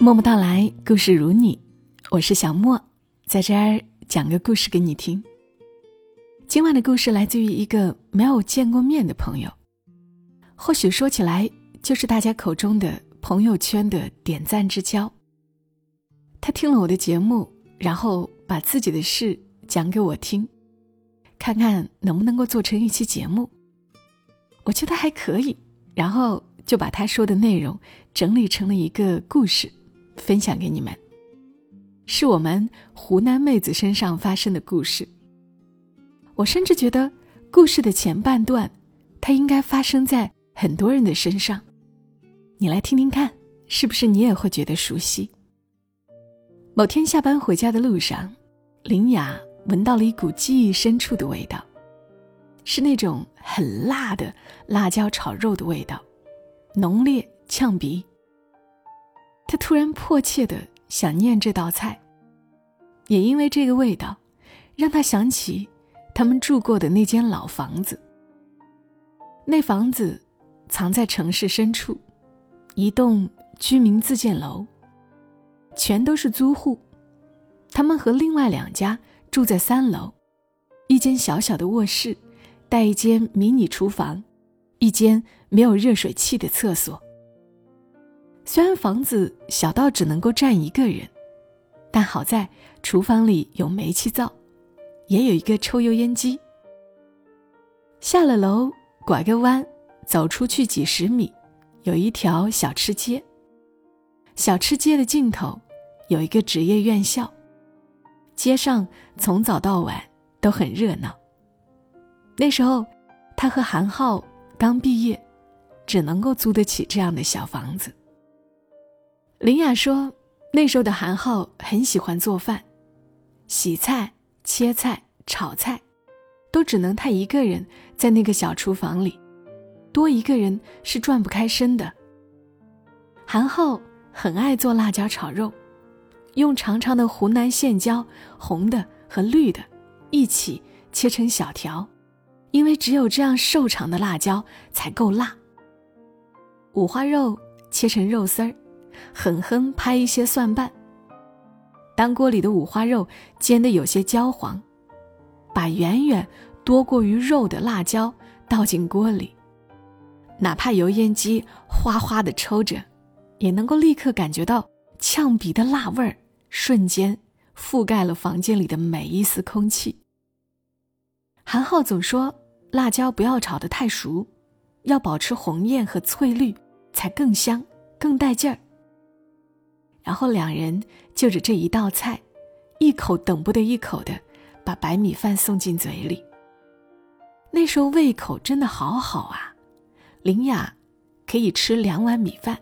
默默到来，故事如你，我是小莫，在这儿讲个故事给你听。今晚的故事来自于一个没有见过面的朋友，或许说起来就是大家口中的朋友圈的点赞之交。他听了我的节目，然后把自己的事讲给我听，看看能不能够做成一期节目。我觉得还可以，然后就把他说的内容整理成了一个故事。分享给你们，是我们湖南妹子身上发生的故事。我甚至觉得，故事的前半段，它应该发生在很多人的身上。你来听听看，是不是你也会觉得熟悉？某天下班回家的路上，林雅闻到了一股记忆深处的味道，是那种很辣的辣椒炒肉的味道，浓烈呛鼻。他突然迫切的想念这道菜，也因为这个味道，让他想起他们住过的那间老房子。那房子藏在城市深处，一栋居民自建楼，全都是租户。他们和另外两家住在三楼，一间小小的卧室，带一间迷你厨房，一间没有热水器的厕所。虽然房子小到只能够站一个人，但好在厨房里有煤气灶，也有一个抽油烟机。下了楼，拐个弯，走出去几十米，有一条小吃街。小吃街的尽头，有一个职业院校，街上从早到晚都很热闹。那时候，他和韩浩刚毕业，只能够租得起这样的小房子。林雅说：“那时候的韩浩很喜欢做饭，洗菜、切菜、炒菜，都只能他一个人在那个小厨房里，多一个人是转不开身的。韩浩很爱做辣椒炒肉，用长长的湖南线椒，红的和绿的，一起切成小条，因为只有这样瘦长的辣椒才够辣。五花肉切成肉丝儿。”狠狠拍一些蒜瓣。当锅里的五花肉煎得有些焦黄，把远远多过于肉的辣椒倒进锅里，哪怕油烟机哗哗的抽着，也能够立刻感觉到呛鼻的辣味儿，瞬间覆盖了房间里的每一丝空气。韩浩总说，辣椒不要炒得太熟，要保持红艳和翠绿，才更香、更带劲儿。然后两人就着这一道菜，一口等不得一口的把白米饭送进嘴里。那时候胃口真的好好啊，林雅可以吃两碗米饭，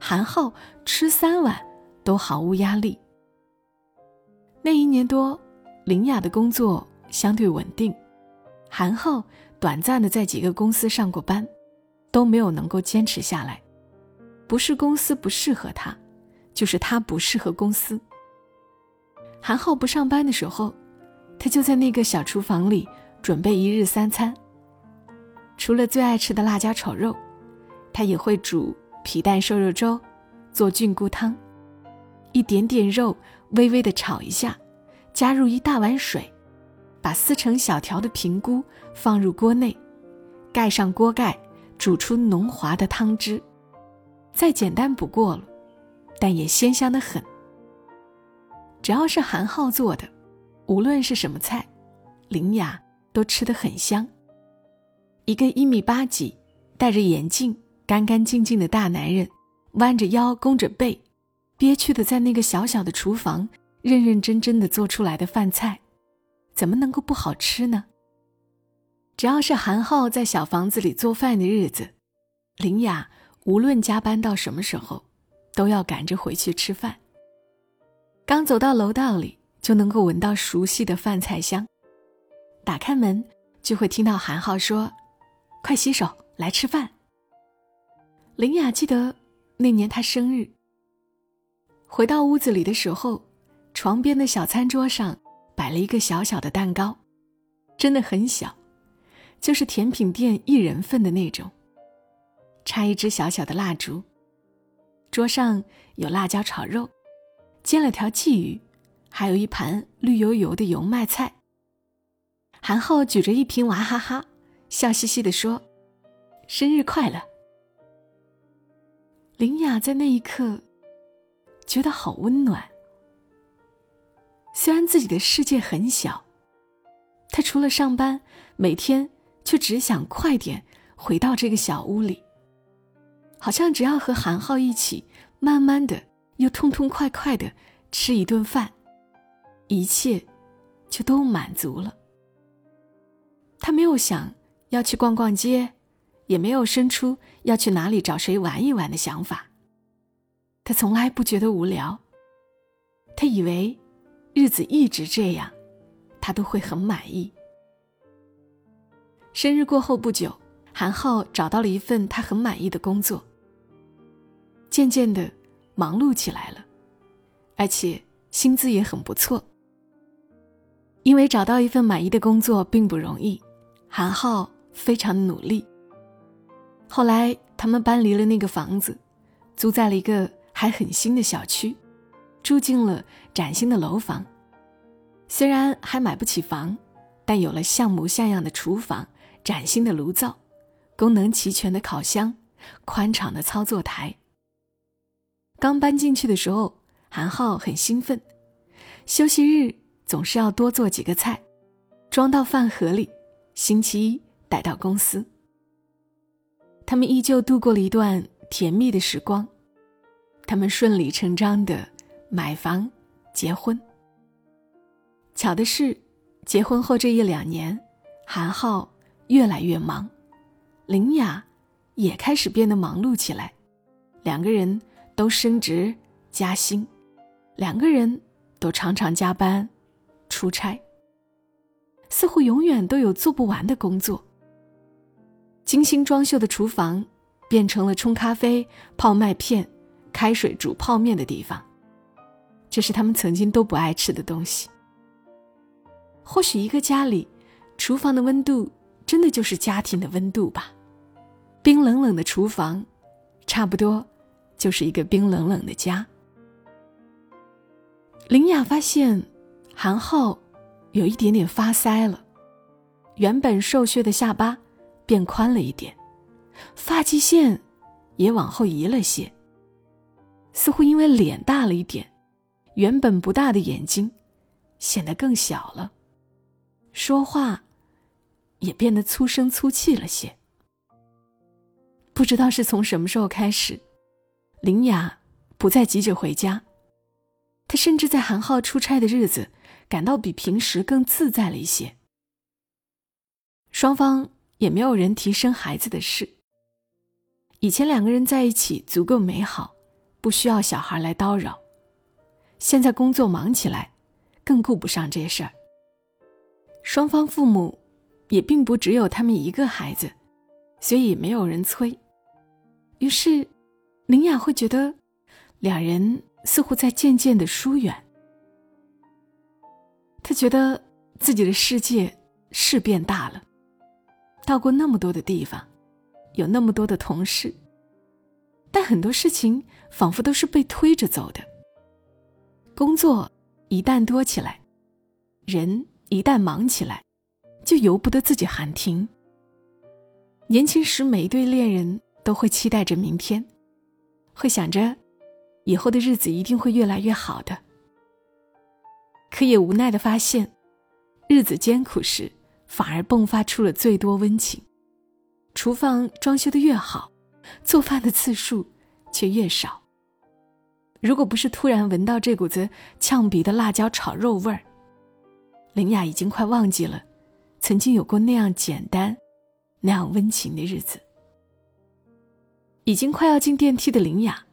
韩浩吃三碗都毫无压力。那一年多，林雅的工作相对稳定，韩浩短暂的在几个公司上过班，都没有能够坚持下来，不是公司不适合他。就是他不适合公司。韩浩不上班的时候，他就在那个小厨房里准备一日三餐。除了最爱吃的辣椒炒肉，他也会煮皮蛋瘦肉粥，做菌菇汤。一点点肉微微的炒一下，加入一大碗水，把撕成小条的平菇放入锅内，盖上锅盖，煮出浓滑的汤汁，再简单不过了。但也鲜香的很。只要是韩浩做的，无论是什么菜，林雅都吃得很香。一个一米八几、戴着眼镜、干干净净的大男人，弯着腰、弓着背，憋屈的在那个小小的厨房认认真真的做出来的饭菜，怎么能够不好吃呢？只要是韩浩在小房子里做饭的日子，林雅无论加班到什么时候。都要赶着回去吃饭。刚走到楼道里，就能够闻到熟悉的饭菜香。打开门，就会听到韩浩说：“快洗手，来吃饭。”林雅记得那年他生日。回到屋子里的时候，床边的小餐桌上摆了一个小小的蛋糕，真的很小，就是甜品店一人份的那种。插一支小小的蜡烛。桌上有辣椒炒肉，煎了条鲫鱼，还有一盘绿油油的油麦菜。韩浩举着一瓶娃哈哈，笑嘻嘻地说：“生日快乐。”林雅在那一刻觉得好温暖。虽然自己的世界很小，她除了上班，每天却只想快点回到这个小屋里。好像只要和韩浩一起，慢慢的又痛痛快快的吃一顿饭，一切就都满足了。他没有想要去逛逛街，也没有生出要去哪里找谁玩一玩的想法。他从来不觉得无聊。他以为，日子一直这样，他都会很满意。生日过后不久，韩浩找到了一份他很满意的工作。渐渐的，忙碌起来了，而且薪资也很不错。因为找到一份满意的工作并不容易，韩浩非常努力。后来，他们搬离了那个房子，租在了一个还很新的小区，住进了崭新的楼房。虽然还买不起房，但有了像模像样的厨房、崭新的炉灶、功能齐全的烤箱、宽敞的操作台。刚搬进去的时候，韩浩很兴奋。休息日总是要多做几个菜，装到饭盒里，星期一带到公司。他们依旧度过了一段甜蜜的时光，他们顺理成章的买房、结婚。巧的是，结婚后这一两年，韩浩越来越忙，林雅也开始变得忙碌起来，两个人。都升职加薪，两个人都常常加班、出差，似乎永远都有做不完的工作。精心装修的厨房变成了冲咖啡、泡麦片、开水煮泡面的地方，这是他们曾经都不爱吃的东西。或许一个家里，厨房的温度真的就是家庭的温度吧。冰冷冷的厨房，差不多。就是一个冰冷冷的家。林雅发现，韩浩有一点点发腮了，原本瘦削的下巴变宽了一点，发际线也往后移了些。似乎因为脸大了一点，原本不大的眼睛显得更小了，说话也变得粗声粗气了些。不知道是从什么时候开始。林雅不再急着回家，她甚至在韩浩出差的日子感到比平时更自在了一些。双方也没有人提生孩子的事。以前两个人在一起足够美好，不需要小孩来叨扰。现在工作忙起来，更顾不上这事儿。双方父母也并不只有他们一个孩子，所以没有人催。于是。林雅会觉得，两人似乎在渐渐的疏远。她觉得自己的世界是变大了，到过那么多的地方，有那么多的同事，但很多事情仿佛都是被推着走的。工作一旦多起来，人一旦忙起来，就由不得自己喊停。年轻时，每一对恋人都会期待着明天。会想着，以后的日子一定会越来越好的。可也无奈的发现，日子艰苦时，反而迸发出了最多温情。厨房装修的越好，做饭的次数却越少。如果不是突然闻到这股子呛鼻的辣椒炒肉味儿，林雅已经快忘记了，曾经有过那样简单、那样温情的日子。已经快要进电梯的林雅，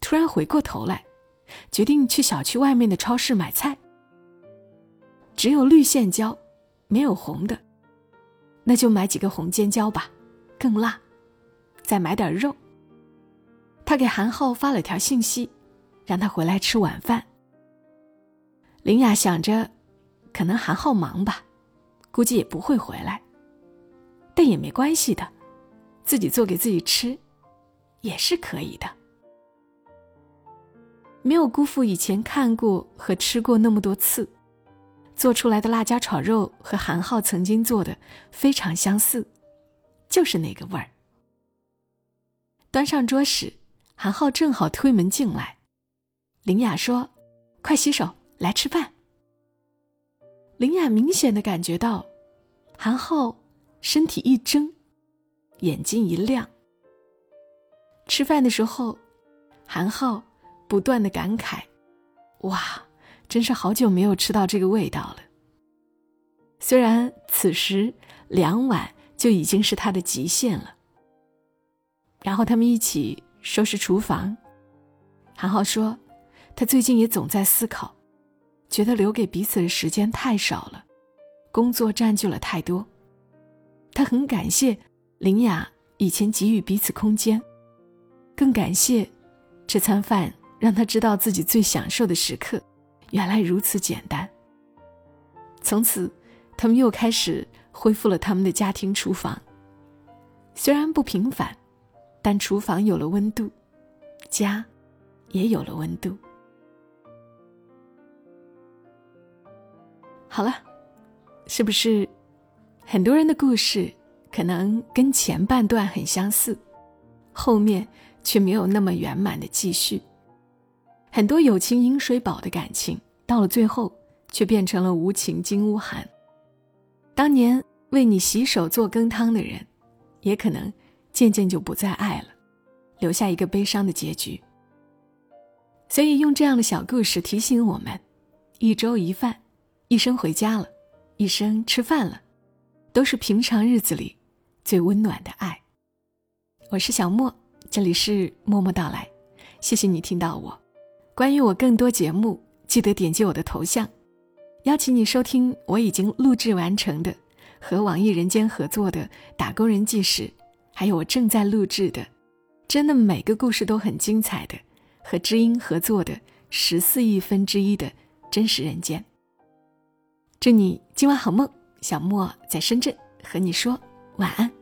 突然回过头来，决定去小区外面的超市买菜。只有绿线椒，没有红的，那就买几个红尖椒吧，更辣。再买点肉。他给韩浩发了条信息，让他回来吃晚饭。林雅想着，可能韩浩忙吧，估计也不会回来。但也没关系的，自己做给自己吃。也是可以的。没有辜负以前看过和吃过那么多次，做出来的辣椒炒肉和韩浩曾经做的非常相似，就是那个味儿。端上桌时，韩浩正好推门进来，林雅说：“快洗手，来吃饭。”林雅明显的感觉到，韩浩身体一怔，眼睛一亮。吃饭的时候，韩浩。不断的感慨：“哇，真是好久没有吃到这个味道了。”虽然此时两碗就已经是他的极限了。然后他们一起收拾厨房。韩浩说：“他最近也总在思考，觉得留给彼此的时间太少了，工作占据了太多。他很感谢林雅以前给予彼此空间，更感谢这餐饭。”让他知道自己最享受的时刻，原来如此简单。从此，他们又开始恢复了他们的家庭厨房。虽然不平凡，但厨房有了温度，家也有了温度。好了，是不是很多人的故事可能跟前半段很相似，后面却没有那么圆满的继续？很多有情饮水饱的感情，到了最后却变成了无情金屋寒。当年为你洗手做羹汤的人，也可能渐渐就不再爱了，留下一个悲伤的结局。所以用这样的小故事提醒我们：一粥一饭，一生回家了，一生吃饭了，都是平常日子里最温暖的爱。我是小莫，这里是默默到来，谢谢你听到我。关于我更多节目，记得点击我的头像，邀请你收听我已经录制完成的和网易人间合作的《打工人纪实》，还有我正在录制的，真的每个故事都很精彩的和知音合作的十四亿分之一的真实人间。祝你今晚好梦，小莫在深圳和你说晚安。